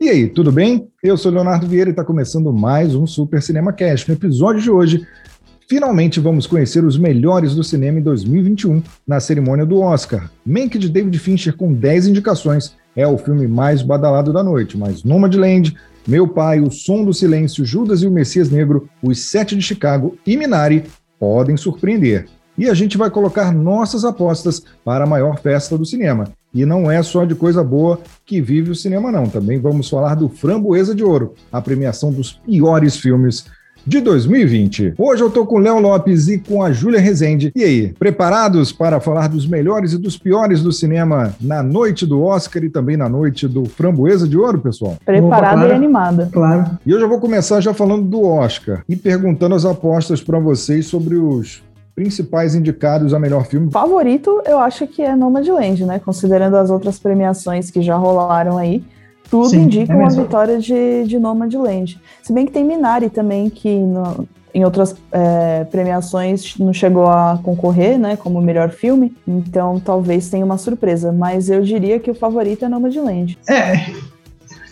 E aí, tudo bem? Eu sou Leonardo Vieira e está começando mais um Super Cinema Cast. No episódio de hoje, finalmente vamos conhecer os melhores do cinema em 2021 na cerimônia do Oscar. Mank de David Fincher com 10 indicações é o filme mais badalado da noite, mas Nomadland, Meu Pai, O Som do Silêncio, Judas e o Messias Negro, Os Sete de Chicago e Minari podem surpreender. E a gente vai colocar nossas apostas para a maior festa do cinema. E não é só de coisa boa que vive o cinema, não. Também vamos falar do Framboesa de Ouro, a premiação dos piores filmes de 2020. Hoje eu tô com o Léo Lopes e com a Júlia Rezende. E aí, preparados para falar dos melhores e dos piores do cinema na noite do Oscar e também na noite do Framboesa de Ouro, pessoal? Preparada e animada. Claro. E eu já vou começar já falando do Oscar e perguntando as apostas para vocês sobre os principais indicados a melhor filme? Favorito, eu acho que é Nomadland, né? Considerando as outras premiações que já rolaram aí, tudo Sim, indica é uma vitória de, de Nomadland. Se bem que tem Minari também, que no, em outras é, premiações não chegou a concorrer, né, como melhor filme, então talvez tenha uma surpresa, mas eu diria que o favorito é Nomadland. É,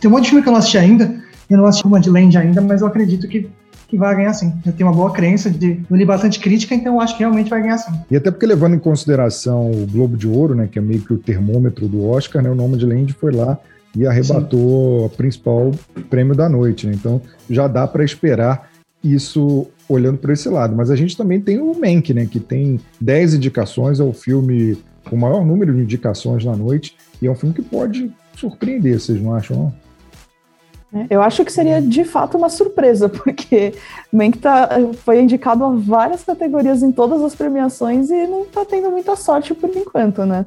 tem um monte de filme que eu não assisti ainda, eu não assisti Nomadland ainda, mas eu acredito que que vai ganhar sim. Eu tenho uma boa crença de eu li bastante crítica, então eu acho que realmente vai ganhar sim. E até porque levando em consideração o Globo de Ouro, né, que é meio que o termômetro do Oscar, né, o nome de Land foi lá e arrebatou sim. o principal prêmio da noite, né? Então já dá para esperar isso olhando para esse lado. Mas a gente também tem o Mank, né, que tem 10 indicações, é o filme com o maior número de indicações na noite, e é um filme que pode surpreender, vocês não acham? Não? É, eu acho que seria de fato uma surpresa, porque Mank tá, foi indicado a várias categorias em todas as premiações e não tá tendo muita sorte por enquanto, né?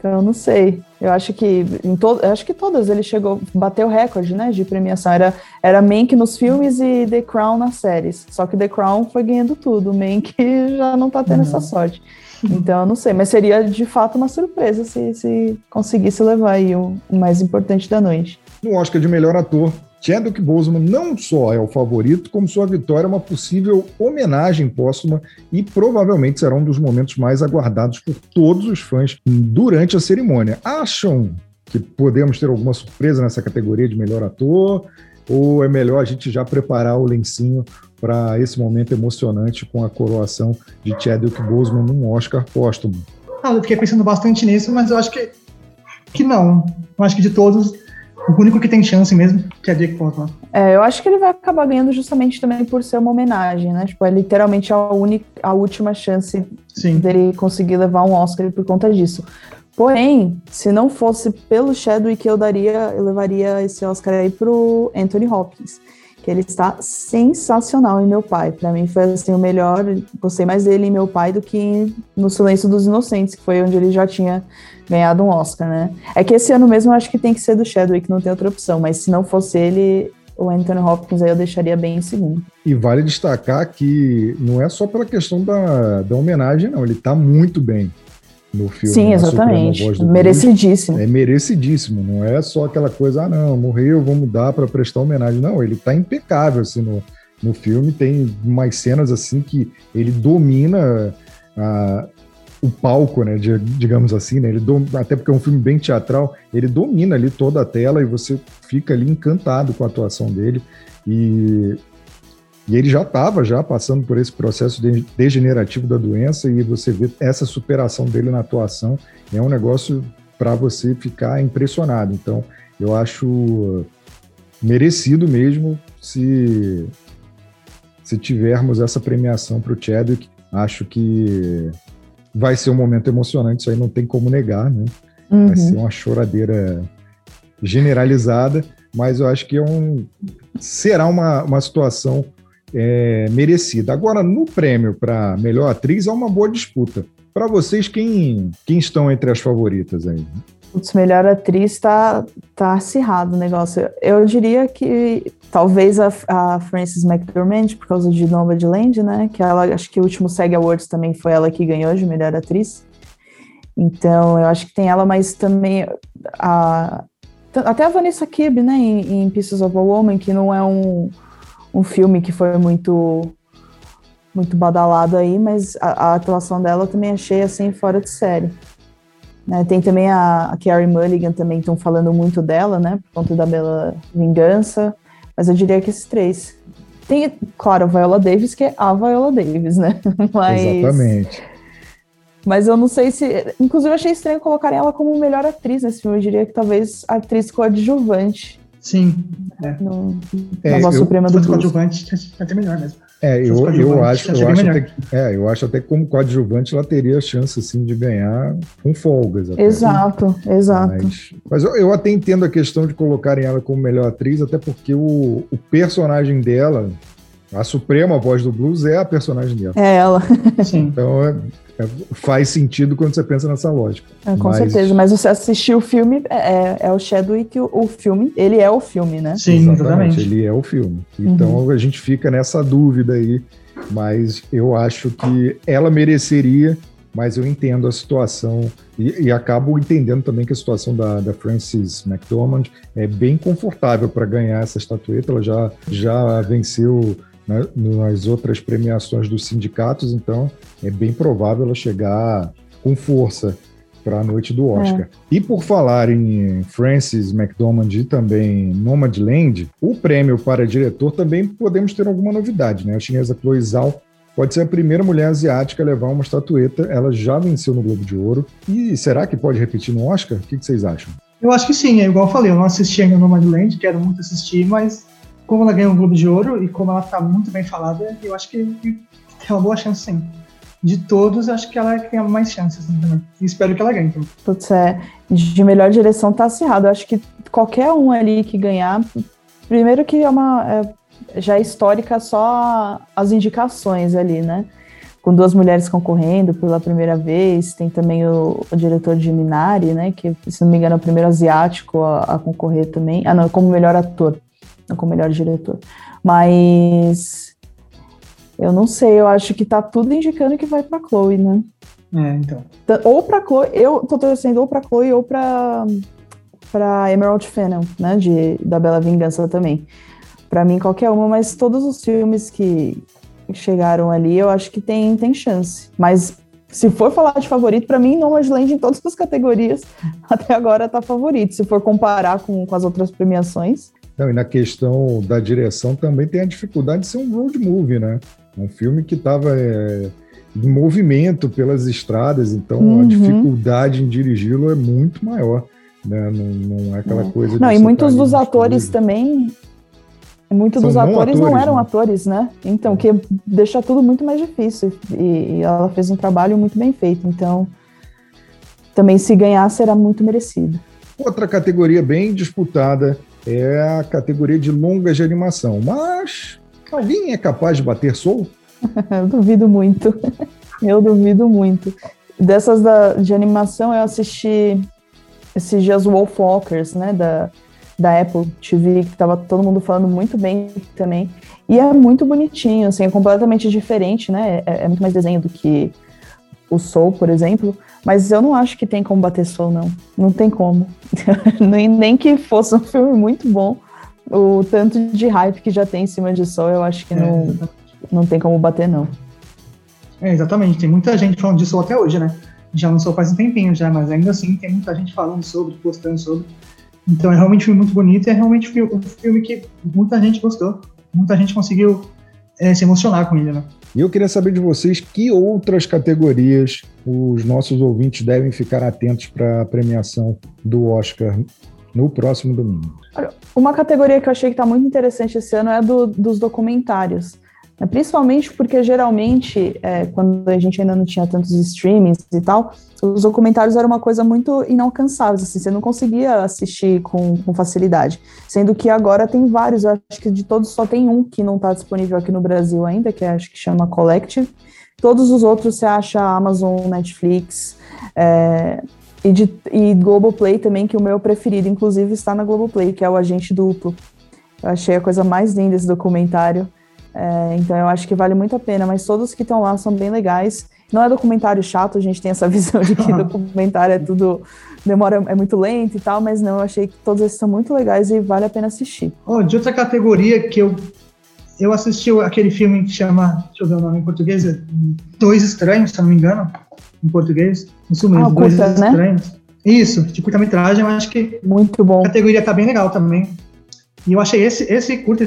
Então, não sei. Eu acho que em to acho que todas ele chegou, bateu recorde, né, de premiação. Era, era Mank nos filmes e The Crown nas séries. Só que The Crown foi ganhando tudo. Mank já não tá tendo uhum. essa sorte. Então, eu não sei, mas seria de fato uma surpresa se, se conseguisse levar aí o, o mais importante da noite. No Oscar de melhor ator, Chadwick Boseman não só é o favorito, como sua vitória é uma possível homenagem póstuma e provavelmente será um dos momentos mais aguardados por todos os fãs durante a cerimônia. Acham que podemos ter alguma surpresa nessa categoria de melhor ator? Ou é melhor a gente já preparar o lencinho para esse momento emocionante com a coroação de Chadwick Boseman num Oscar póstumo? Ah, eu fiquei pensando bastante nisso, mas eu acho que, que não. Eu acho que de todos, o único que tem chance mesmo que é Jake Portman. É, eu acho que ele vai acabar ganhando justamente também por ser uma homenagem, né? Tipo, é literalmente a, única, a última chance Sim. dele conseguir levar um Oscar por conta disso. Porém, se não fosse pelo Chadwick, eu daria, eu levaria esse Oscar aí pro Anthony Hopkins, ele está sensacional em Meu Pai. Para mim foi assim o melhor, gostei mais dele em Meu Pai do que no Silêncio dos Inocentes, que foi onde ele já tinha ganhado um Oscar, né? É que esse ano mesmo eu acho que tem que ser do Chadwick, não tem outra opção, mas se não fosse ele, o Anthony Hopkins aí eu deixaria bem em segundo. E vale destacar que não é só pela questão da, da homenagem, não, ele tá muito bem no filme. Sim, exatamente. Merecidíssimo. É merecidíssimo, não é só aquela coisa, ah, não, morreu, vamos dar para prestar homenagem. Não, ele tá impecável assim no, no filme, tem umas cenas assim que ele domina a, o palco, né, digamos assim, né, ele dom, até porque é um filme bem teatral, ele domina ali toda a tela e você fica ali encantado com a atuação dele e, e ele já estava já passando por esse processo de, degenerativo da doença e você vê essa superação dele na atuação é um negócio para você ficar impressionado. Então, eu acho merecido mesmo se se tivermos essa premiação para o Chadwick. Acho que vai ser um momento emocionante, isso aí não tem como negar, né? Uhum. Vai ser uma choradeira generalizada, mas eu acho que é um, será uma, uma situação é, merecida. Agora, no prêmio para melhor atriz, é uma boa disputa. Para vocês, quem, quem estão entre as favoritas aí? Putz, melhor atriz tá, tá acirrado o negócio. Eu diria que talvez a, a Frances McDormand, por causa de Nomadland, né? Que ela, acho que o último SEG Awards também foi ela que ganhou de melhor atriz. Então, eu acho que tem ela, mas também a, até a Vanessa Kirby, né, em, em Pieces of a Woman, que não é um, um filme que foi muito muito badalado aí, mas a, a atuação dela eu também achei assim fora de série. Né? Tem também a, a Carrie Mulligan, também estão falando muito dela, né? Por conta da Bela Vingança. Mas eu diria que esses três. Tem, claro, a Viola Davis, que é a Viola Davis, né? Mas, Exatamente. Mas eu não sei se. Inclusive, eu achei estranho colocarem ela como melhor atriz nesse filme. Eu diria que talvez atriz coadjuvante. Sim. É. No, é, na voz eu, suprema do coadjuvante até melhor mesmo. É, eu, eu acho, eu acho, até, é, eu acho até que como coadjuvante ela teria chance assim de ganhar com folgas. Até. Exato, exato. Mas, mas eu, eu, até entendo a questão de colocarem ela como melhor atriz, até porque o, o personagem dela, a suprema voz do blues, é a personagem dela. É ela. Sim. Então é, é, faz sentido quando você pensa nessa lógica. É, com mas... certeza, mas você assistiu o filme, é, é, é o Chadwick, o, o, filme, ele é o filme, né? Sim, exatamente. exatamente. Ele é o filme. Então uhum. a gente fica nessa dúvida aí, mas eu acho que ela mereceria, mas eu entendo a situação e, e acabo entendendo também que a situação da, da Frances McDormand é bem confortável para ganhar essa estatueta. Ela já, já venceu né, nas outras premiações dos sindicatos, então é bem provável ela chegar com força para a noite do Oscar. É. E por falar em Francis McDormand e também Nomadland, o prêmio para diretor também podemos ter alguma novidade, né? A chinesa Chloe Zhao pode ser a primeira mulher asiática a levar uma estatueta. Ela já venceu no Globo de Ouro. E será que pode repetir no Oscar? O que vocês acham? Eu acho que sim, é igual eu falei, eu não assisti ainda Nomadland, quero muito assistir, mas como ela ganhou um Globo de Ouro e como ela está muito bem falada, eu acho que tem uma boa chance sim. De todos, acho que ela tem mais chances também. E espero que ela ganhe. Então. Putz, é, de melhor direção tá acirrado. Eu acho que qualquer um ali que ganhar, primeiro que é uma. É, já é histórica só as indicações ali, né? Com duas mulheres concorrendo pela primeira vez, tem também o, o diretor de Minari, né? Que, se não me engano, é o primeiro asiático a, a concorrer também. Ah, não, como melhor ator como melhor diretor. Mas eu não sei, eu acho que tá tudo indicando que vai para Chloe, né? É, então. Ou para Chloe, eu tô torcendo ou para Chloe ou para para Emerald Fennel, né, de da Bela Vingança também. Para mim qualquer uma, mas todos os filmes que chegaram ali, eu acho que tem tem chance. Mas se for falar de favorito, para mim, Nomadland em todas as categorias até agora tá favorito. Se for comparar com, com as outras premiações, não, e na questão da direção também tem a dificuldade de ser um road movie, né? Um filme que estava é, em movimento pelas estradas, então uhum. a dificuldade em dirigi-lo é muito maior. Né? Não, não é aquela é. coisa Não, e muitos dos atores também. Muitos São dos atores, atores, não eram né? atores, né? Então, que deixa tudo muito mais difícil. E, e ela fez um trabalho muito bem feito. Então, também se ganhar será muito merecido. Outra categoria bem disputada é a categoria de longas de animação. Mas alguém é capaz de bater Soul? duvido muito. eu duvido muito. Dessas da, de animação, eu assisti esses dias Wolfwalkers, né, da, da Apple TV, que tava todo mundo falando muito bem também. E é muito bonitinho, assim, é completamente diferente, né? É, é muito mais desenho do que o Soul, por exemplo. Mas eu não acho que tem como bater Soul, não. Não tem como. nem, nem que fosse um filme muito bom. O tanto de hype que já tem em cima de Soul, eu acho que é, não, não tem como bater, não. É, exatamente. Tem muita gente falando de Soul até hoje, né? Já lançou faz um tempinho já, mas ainda assim tem muita gente falando sobre, postando sobre. Então é realmente um filme muito bonito e é realmente um filme que muita gente gostou. Muita gente conseguiu é, se emocionar com ele, né? E eu queria saber de vocês que outras categorias os nossos ouvintes devem ficar atentos para a premiação do Oscar no próximo domingo. Uma categoria que eu achei que está muito interessante esse ano é a do, dos documentários. Né? Principalmente porque geralmente, é, quando a gente ainda não tinha tantos streamings e tal, os documentários eram uma coisa muito inalcançável, assim, você não conseguia assistir com, com facilidade. Sendo que agora tem vários, eu acho que de todos só tem um que não está disponível aqui no Brasil ainda, que é, acho que chama Collective. Todos os outros você acha Amazon, Netflix, é, e, de, e Globoplay também, que o meu preferido, inclusive, está na Globoplay, que é o Agente Duplo. Eu achei a coisa mais linda esse documentário. É, então eu acho que vale muito a pena, mas todos que estão lá são bem legais. Não é documentário chato, a gente tem essa visão de que documentário é tudo demora é muito lento e tal, mas não, eu achei que todos esses são muito legais e vale a pena assistir. Oh, de outra categoria que eu eu assisti aquele filme que chama, deixa eu ver o nome em português, Dois Estranhos, se não me engano. em português. Isso mesmo, ah, Dois curta, né? Estranhos. Né? Isso, de curta-metragem, eu acho que muito bom. a categoria tá bem legal também. E eu achei esse, esse curta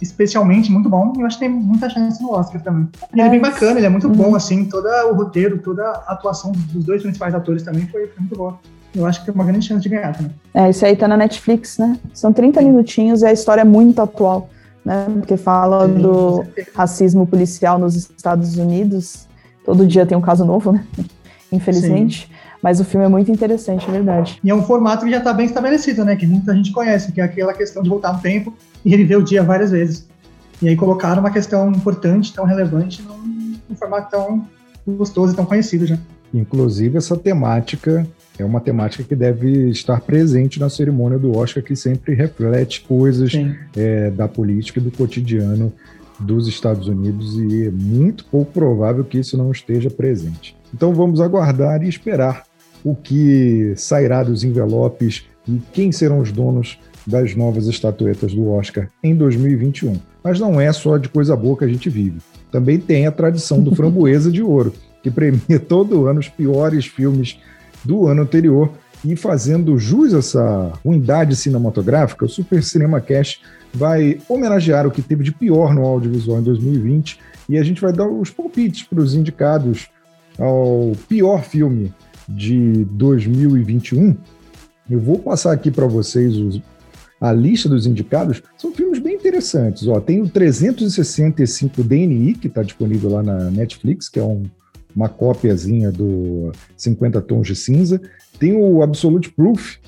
especialmente muito bom, e eu acho que tem muita chance no Oscar também. E é. ele é bem bacana, ele é muito uhum. bom, assim, todo o roteiro, toda a atuação dos dois principais atores também foi, foi muito boa. Eu acho que tem uma grande chance de ganhar também. É, isso aí tá na Netflix, né? São 30 minutinhos e a história é muito atual, né? Porque fala Sim, do racismo policial nos Estados Unidos. Todo dia tem um caso novo, né? Infelizmente. Sim. Mas o filme é muito interessante, é verdade. E é um formato que já está bem estabelecido, né? Que muita gente conhece, que é aquela questão de voltar no tempo e reviver o dia várias vezes. E aí colocaram uma questão importante, tão relevante, num, num formato tão gostoso e tão conhecido já. Inclusive, essa temática é uma temática que deve estar presente na cerimônia do Oscar, que sempre reflete coisas é, da política e do cotidiano dos Estados Unidos, e é muito pouco provável que isso não esteja presente. Então vamos aguardar e esperar o que sairá dos envelopes e quem serão os donos das novas estatuetas do Oscar em 2021. Mas não é só de coisa boa que a gente vive. Também tem a tradição do Framboesa de Ouro, que premia todo ano os piores filmes do ano anterior. E fazendo jus a essa ruindade cinematográfica, o Super Cinema Cash vai homenagear o que teve de pior no audiovisual em 2020 e a gente vai dar os palpites para os indicados ao pior filme de 2021, eu vou passar aqui para vocês os, a lista dos indicados. São filmes bem interessantes. Ó, tem o 365 DNI, que está disponível lá na Netflix, que é um, uma cópiazinha do 50 Tons de Cinza. Tem o Absolute Proof,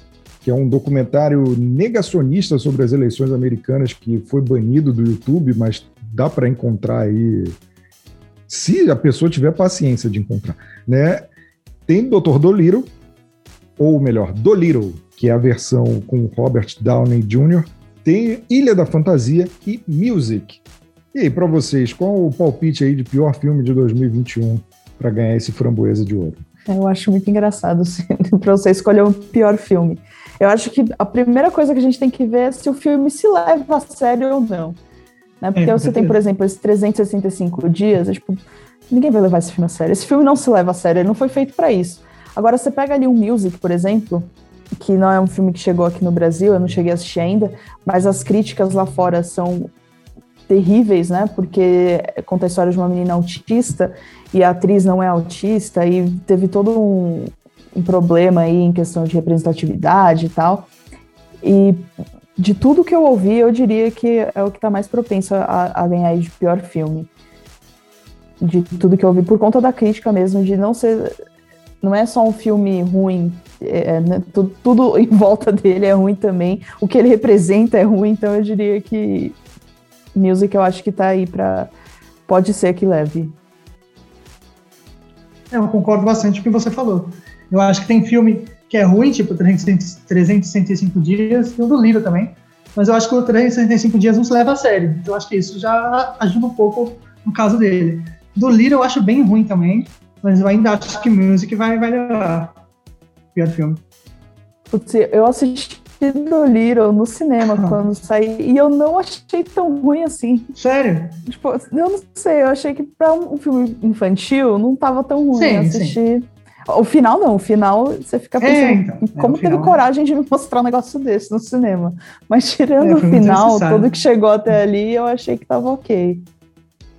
que é um documentário negacionista sobre as eleições americanas que foi banido do YouTube, mas dá para encontrar aí se a pessoa tiver paciência de encontrar, né? Tem Dr. Dolittle, ou melhor, Dolittle, que é a versão com Robert Downey Jr., tem Ilha da Fantasia e Music. E aí, para vocês, qual o palpite aí de pior filme de 2021 para ganhar esse framboesa de ouro? Eu acho muito engraçado assim, para você escolher o pior filme. Eu acho que a primeira coisa que a gente tem que ver é se o filme se leva a sério ou não. Né? Porque é, você tem, por exemplo, esses 365 dias, é, tipo, ninguém vai levar esse filme a sério. Esse filme não se leva a sério, ele não foi feito para isso. Agora, você pega ali um Music, por exemplo, que não é um filme que chegou aqui no Brasil, eu não cheguei a assistir ainda, mas as críticas lá fora são terríveis, né? Porque conta a história de uma menina autista e a atriz não é autista e teve todo um, um problema aí em questão de representatividade e tal. E de tudo que eu ouvi, eu diria que é o que está mais propenso a, a ganhar de pior filme de tudo que eu ouvi, por conta da crítica mesmo, de não ser. Não é só um filme ruim, é, é né, tudo, tudo, em volta dele é ruim também. O que ele representa é ruim, então eu diria que Music eu acho que tá aí para Pode ser que leve. É, eu concordo bastante com o que você falou. Eu acho que tem filme que é ruim, tipo 365 dias, e o do Liro também. Mas eu acho que o 365 dias não se leva a sério. Então eu acho que isso já ajuda um pouco no caso dele. Do Little eu acho bem ruim também, mas eu ainda acho que Music vai, vai levar. Pior filme. Putz, eu assisti do Little no cinema ah. quando saí e eu não achei tão ruim assim. Sério? Tipo, eu não sei, eu achei que pra um filme infantil não tava tão ruim. Sim, assistir. Sim. O final não, o final você fica é, pensando é, então, como é, teve final, coragem de me mostrar um negócio desse no cinema. Mas tirando é, o final, tudo que chegou até ali, eu achei que tava ok.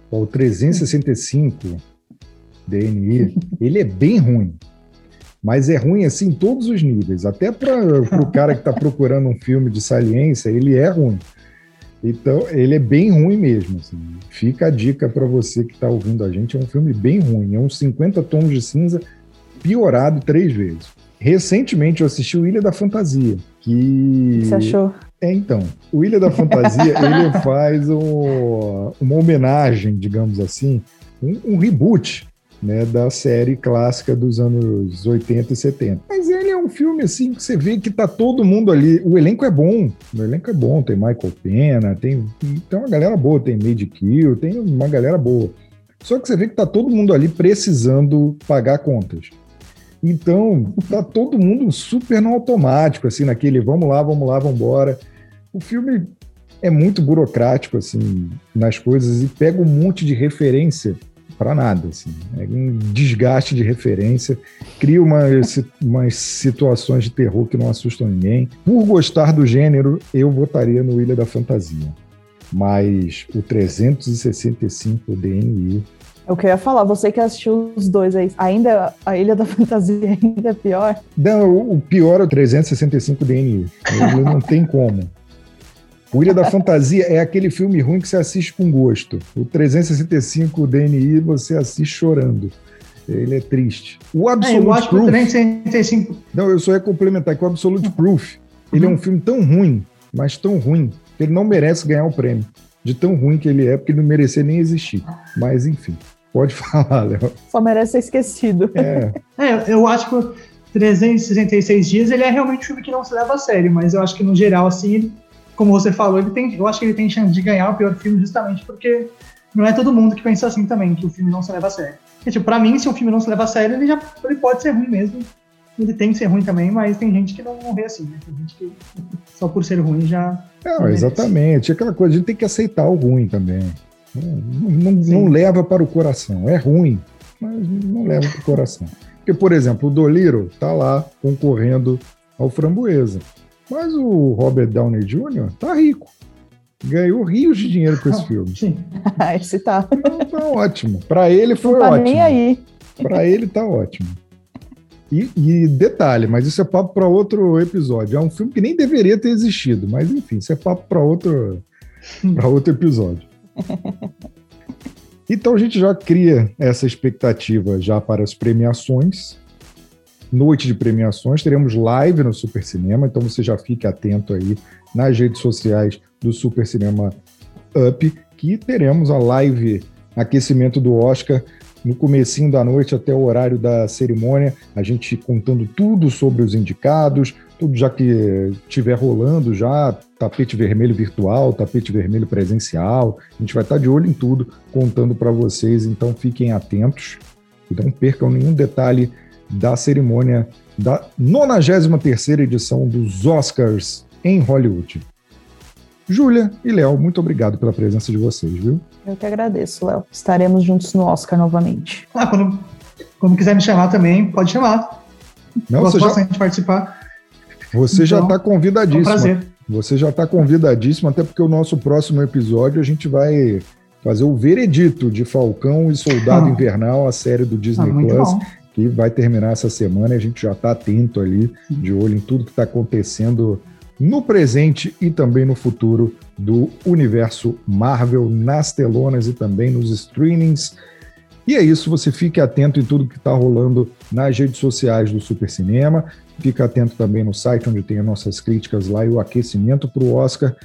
O 365 DNI, ele é bem ruim. Mas é ruim assim em todos os níveis. Até para o cara que está procurando um filme de saliência, ele é ruim. Então, ele é bem ruim mesmo. Assim. Fica a dica para você que está ouvindo a gente: é um filme bem ruim. É uns 50 tons de cinza piorado três vezes. Recentemente eu assisti o Ilha da Fantasia, que. Você achou? É, então. O Ilha da Fantasia, ele faz um, uma homenagem, digamos assim, um, um, reboot né, da série clássica dos anos 80 e 70. Mas ele é um filme assim que você vê que tá todo mundo ali. O elenco é bom. O elenco é bom. Tem Michael Pena, tem, tem uma galera boa, tem Made Kill, tem uma galera boa. Só que você vê que tá todo mundo ali precisando pagar contas. Então, tá todo mundo super no automático, assim, naquele vamos lá, vamos lá, vamos embora. O filme é muito burocrático, assim, nas coisas e pega um monte de referência para nada. Assim. É um desgaste de referência, cria umas, umas situações de terror que não assustam ninguém. Por gostar do gênero, eu votaria no Ilha da Fantasia. Mas o 365 DNI. Eu queria falar, você que assistiu os dois aí, ainda a Ilha da Fantasia ainda é pior? Não, o pior é o 365 DNI. Ele não tem como. O Ilha da Fantasia é aquele filme ruim que você assiste com gosto. O 365 DNI você assiste chorando. Ele é triste. O Absolute é, eu acho Proof. Que o 365... Não, eu só ia complementar que o Absolute Proof, ele é um filme tão ruim, mas tão ruim, que ele não merece ganhar o prêmio. De tão ruim que ele é, porque ele não merecia nem existir. Mas enfim, pode falar, Léo. Só merece ser esquecido. É. é, eu acho que 366 dias ele é realmente um filme que não se leva a sério, mas eu acho que no geral, assim, ele como você falou, ele tem, eu acho que ele tem chance de ganhar o pior filme justamente porque não é todo mundo que pensa assim também, que o filme não se leva a sério. Porque, tipo, pra mim, se um filme não se leva a sério, ele já ele pode ser ruim mesmo. Ele tem que ser ruim também, mas tem gente que não, não vê assim, né? Tem gente que só por ser ruim já. Não, exatamente. Aquela coisa, a gente tem que aceitar o ruim também. Não, não, não leva para o coração. É ruim, mas não leva para o coração. Porque, por exemplo, o Doliro tá lá concorrendo ao Framboesa. Mas o Robert Downey Jr. tá rico. Ganhou rios de dinheiro com esse filme. Sim. esse tá. Então, tá ótimo. Para ele foi Não tá ótimo. Nem aí. Para ele tá ótimo. E, e, detalhe, mas isso é papo para outro episódio. É um filme que nem deveria ter existido, mas enfim, isso é papo para outro, para outro episódio. Então a gente já cria essa expectativa já para as premiações. Noite de premiações, teremos live no Super Cinema, então você já fique atento aí nas redes sociais do Super Cinema Up, que teremos a live aquecimento do Oscar no comecinho da noite até o horário da cerimônia, a gente contando tudo sobre os indicados, tudo já que estiver rolando já, tapete vermelho virtual, tapete vermelho presencial, a gente vai estar de olho em tudo, contando para vocês, então fiquem atentos, não percam nenhum detalhe da cerimônia da 93ª edição dos Oscars em Hollywood. Júlia e Léo, muito obrigado pela presença de vocês, viu? Eu que agradeço, Léo. Estaremos juntos no Oscar novamente. Ah, quando, quando quiser me chamar também, pode chamar. Não, Gosto você bastante já... participar. Você então, já está convidadíssimo. Um prazer. Você já está convidadíssimo, até porque o nosso próximo episódio a gente vai fazer o veredito de Falcão e Soldado ah. Invernal, a série do Disney ah, Plus. Bom que vai terminar essa semana e a gente já está atento ali, de olho em tudo que está acontecendo no presente e também no futuro do universo Marvel nas telonas e também nos streamings. E é isso, você fique atento em tudo que está rolando nas redes sociais do Super Cinema. Fique atento também no site onde tem as nossas críticas lá e o aquecimento para o Oscar.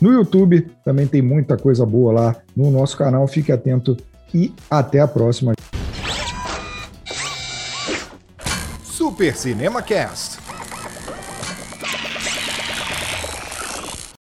No YouTube também tem muita coisa boa lá no nosso canal. Fique atento e até a próxima. Super Cinema Cast.